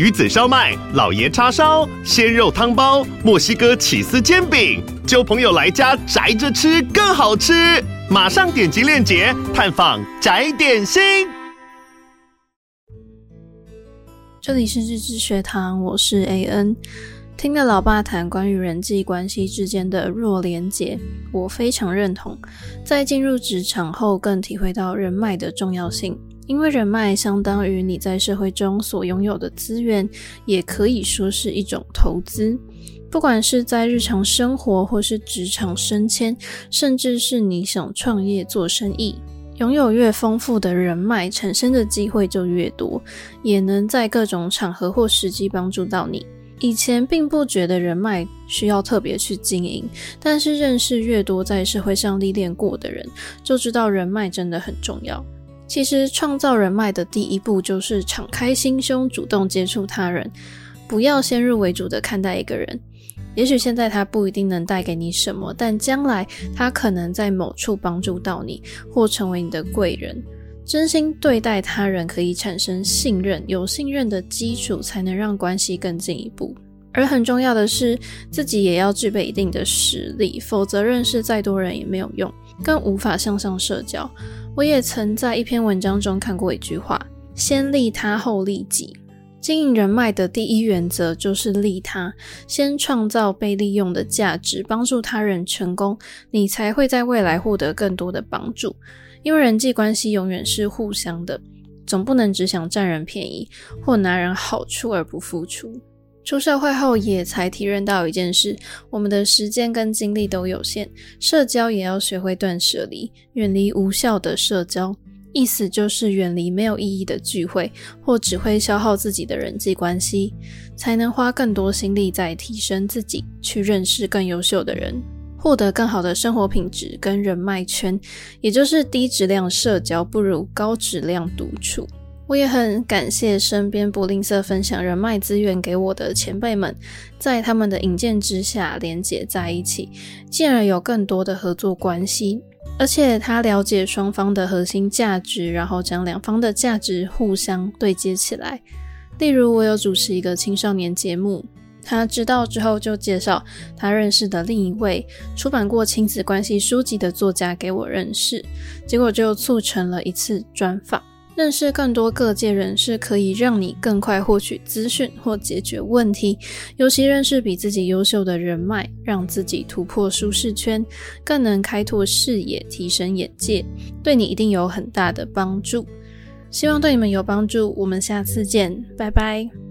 鱼子烧麦、老爷叉烧、鲜肉汤包、墨西哥起司煎饼，揪朋友来家宅着吃更好吃。马上点击链接探访宅点心。这里是日知学堂，我是 AN。听了老爸谈关于人际关系之间的弱连结，我非常认同。在进入职场后，更体会到人脉的重要性，因为人脉相当于你在社会中所拥有的资源，也可以说是一种投资。不管是在日常生活，或是职场升迁，甚至是你想创业做生意，拥有越丰富的人脉，产生的机会就越多，也能在各种场合或时机帮助到你。以前并不觉得人脉需要特别去经营，但是认识越多在社会上历练过的人，就知道人脉真的很重要。其实创造人脉的第一步就是敞开心胸，主动接触他人，不要先入为主的看待一个人。也许现在他不一定能带给你什么，但将来他可能在某处帮助到你，或成为你的贵人。真心对待他人可以产生信任，有信任的基础才能让关系更进一步。而很重要的是，自己也要具备一定的实力，否则认识再多人也没有用，更无法向上社交。我也曾在一篇文章中看过一句话：“先利他，后利己。”经营人脉的第一原则就是利他，先创造被利用的价值，帮助他人成功，你才会在未来获得更多的帮助。因为人际关系永远是互相的，总不能只想占人便宜或拿人好处而不付出。出社会后也才体认到一件事：我们的时间跟精力都有限，社交也要学会断舍离，远离无效的社交。意思就是远离没有意义的聚会，或只会消耗自己的人际关系，才能花更多心力在提升自己，去认识更优秀的人，获得更好的生活品质跟人脉圈。也就是低质量社交不如高质量独处。我也很感谢身边不吝啬分享人脉资源给我的前辈们，在他们的引荐之下连结在一起，进而有更多的合作关系。而且他了解双方的核心价值，然后将两方的价值互相对接起来。例如，我有主持一个青少年节目，他知道之后就介绍他认识的另一位出版过亲子关系书籍的作家给我认识，结果就促成了一次专访。认识更多各界人士，可以让你更快获取资讯或解决问题。尤其认识比自己优秀的人脉，让自己突破舒适圈，更能开拓视野、提升眼界，对你一定有很大的帮助。希望对你们有帮助。我们下次见，拜拜。